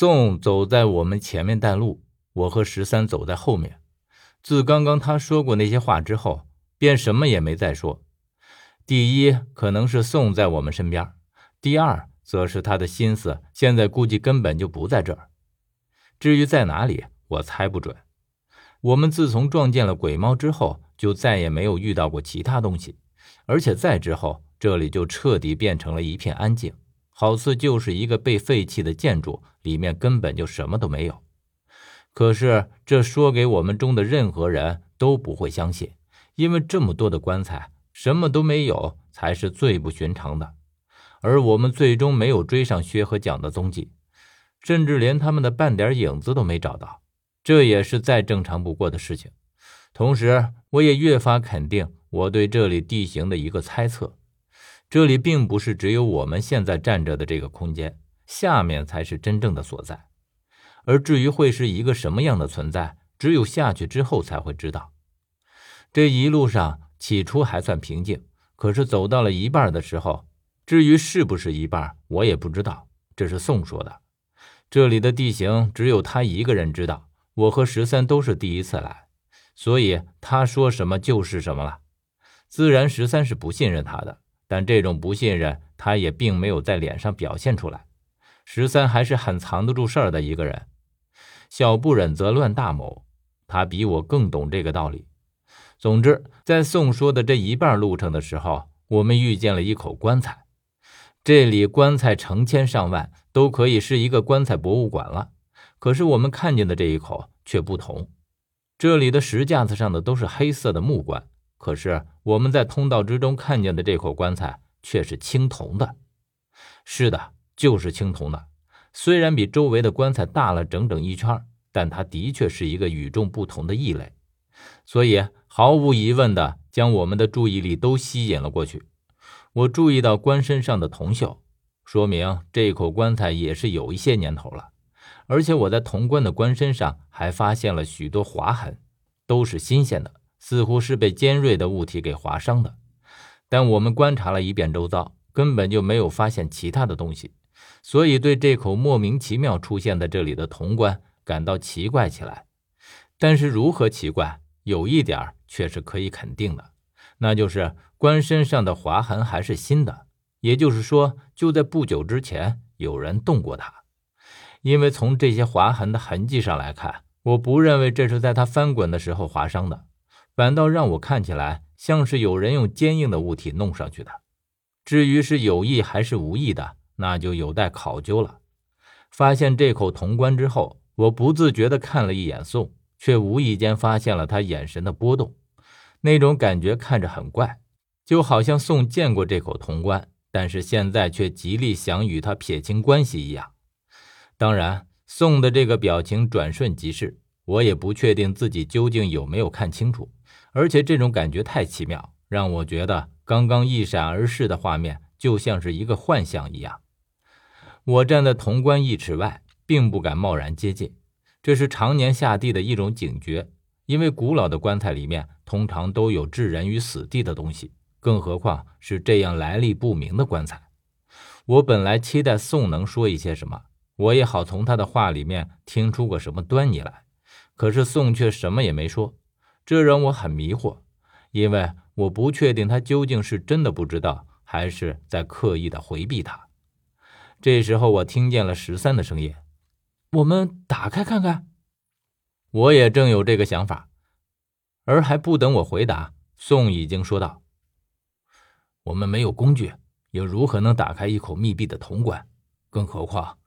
宋走在我们前面带路，我和十三走在后面。自刚刚他说过那些话之后，便什么也没再说。第一，可能是宋在我们身边；第二，则是他的心思现在估计根本就不在这儿。至于在哪里，我猜不准。我们自从撞见了鬼猫之后，就再也没有遇到过其他东西，而且再之后，这里就彻底变成了一片安静，好似就是一个被废弃的建筑，里面根本就什么都没有。可是这说给我们中的任何人都不会相信，因为这么多的棺材，什么都没有才是最不寻常的。而我们最终没有追上薛和蒋的踪迹，甚至连他们的半点影子都没找到。这也是再正常不过的事情。同时，我也越发肯定我对这里地形的一个猜测：这里并不是只有我们现在站着的这个空间，下面才是真正的所在。而至于会是一个什么样的存在，只有下去之后才会知道。这一路上起初还算平静，可是走到了一半的时候，至于是不是一半，我也不知道。这是宋说的。这里的地形只有他一个人知道。我和十三都是第一次来，所以他说什么就是什么了。自然，十三是不信任他的，但这种不信任他也并没有在脸上表现出来。十三还是很藏得住事儿的一个人，小不忍则乱大谋，他比我更懂这个道理。总之，在宋说的这一半路程的时候，我们遇见了一口棺材，这里棺材成千上万，都可以是一个棺材博物馆了。可是我们看见的这一口却不同，这里的石架子上的都是黑色的木棺，可是我们在通道之中看见的这口棺材却是青铜的。是的，就是青铜的。虽然比周围的棺材大了整整一圈，但它的确是一个与众不同的异类，所以毫无疑问的将我们的注意力都吸引了过去。我注意到棺身上的铜锈，说明这口棺材也是有一些年头了。而且我在铜棺的棺身上还发现了许多划痕，都是新鲜的，似乎是被尖锐的物体给划伤的。但我们观察了一遍周遭，根本就没有发现其他的东西，所以对这口莫名其妙出现在这里的铜棺感到奇怪起来。但是如何奇怪，有一点却是可以肯定的，那就是棺身上的划痕还是新的，也就是说，就在不久之前有人动过它。因为从这些划痕的痕迹上来看，我不认为这是在他翻滚的时候划伤的，反倒让我看起来像是有人用坚硬的物体弄上去的。至于是有意还是无意的，那就有待考究了。发现这口铜棺之后，我不自觉地看了一眼宋，却无意间发现了他眼神的波动，那种感觉看着很怪，就好像宋见过这口铜棺，但是现在却极力想与他撇清关系一样。当然，宋的这个表情转瞬即逝，我也不确定自己究竟有没有看清楚，而且这种感觉太奇妙，让我觉得刚刚一闪而逝的画面就像是一个幻象一样。我站在潼关一尺外，并不敢贸然接近，这是常年下地的一种警觉，因为古老的棺材里面通常都有置人于死地的东西，更何况是这样来历不明的棺材。我本来期待宋能说一些什么。我也好从他的话里面听出个什么端倪来，可是宋却什么也没说，这让我很迷惑，因为我不确定他究竟是真的不知道，还是在刻意的回避他。这时候，我听见了十三的声音：“我们打开看看。”我也正有这个想法，而还不等我回答，宋已经说道：“我们没有工具，又如何能打开一口密闭的铜棺？更何况……”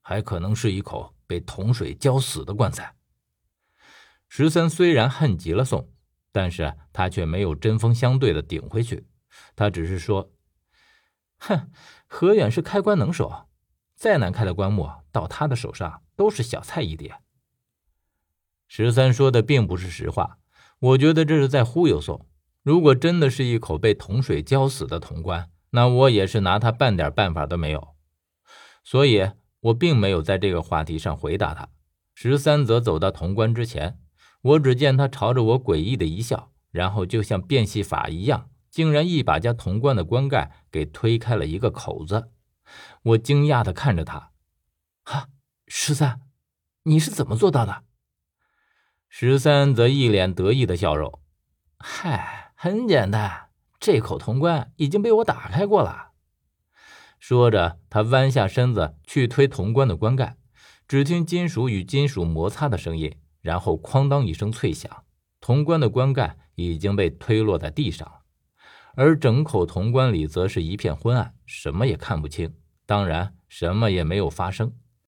还可能是一口被铜水浇死的棺材。十三虽然恨极了宋，但是他却没有针锋相对的顶回去，他只是说：“哼，何远是开棺能手，再难开的棺木到他的手上都是小菜一碟。”十三说的并不是实话，我觉得这是在忽悠宋。如果真的是一口被铜水浇死的铜棺，那我也是拿他半点办法都没有。所以。我并没有在这个话题上回答他。十三则走到潼关之前，我只见他朝着我诡异的一笑，然后就像变戏法一样，竟然一把将潼关的棺盖给推开了一个口子。我惊讶地看着他，哈，十三，你是怎么做到的？十三则一脸得意的笑容：“嗨，很简单，这口铜棺已经被我打开过了。”说着，他弯下身子去推铜棺的棺盖，只听金属与金属摩擦的声音，然后哐当一声脆响，铜棺的棺盖已经被推落在地上。而整口铜棺里则是一片昏暗，什么也看不清，当然什么也没有发生。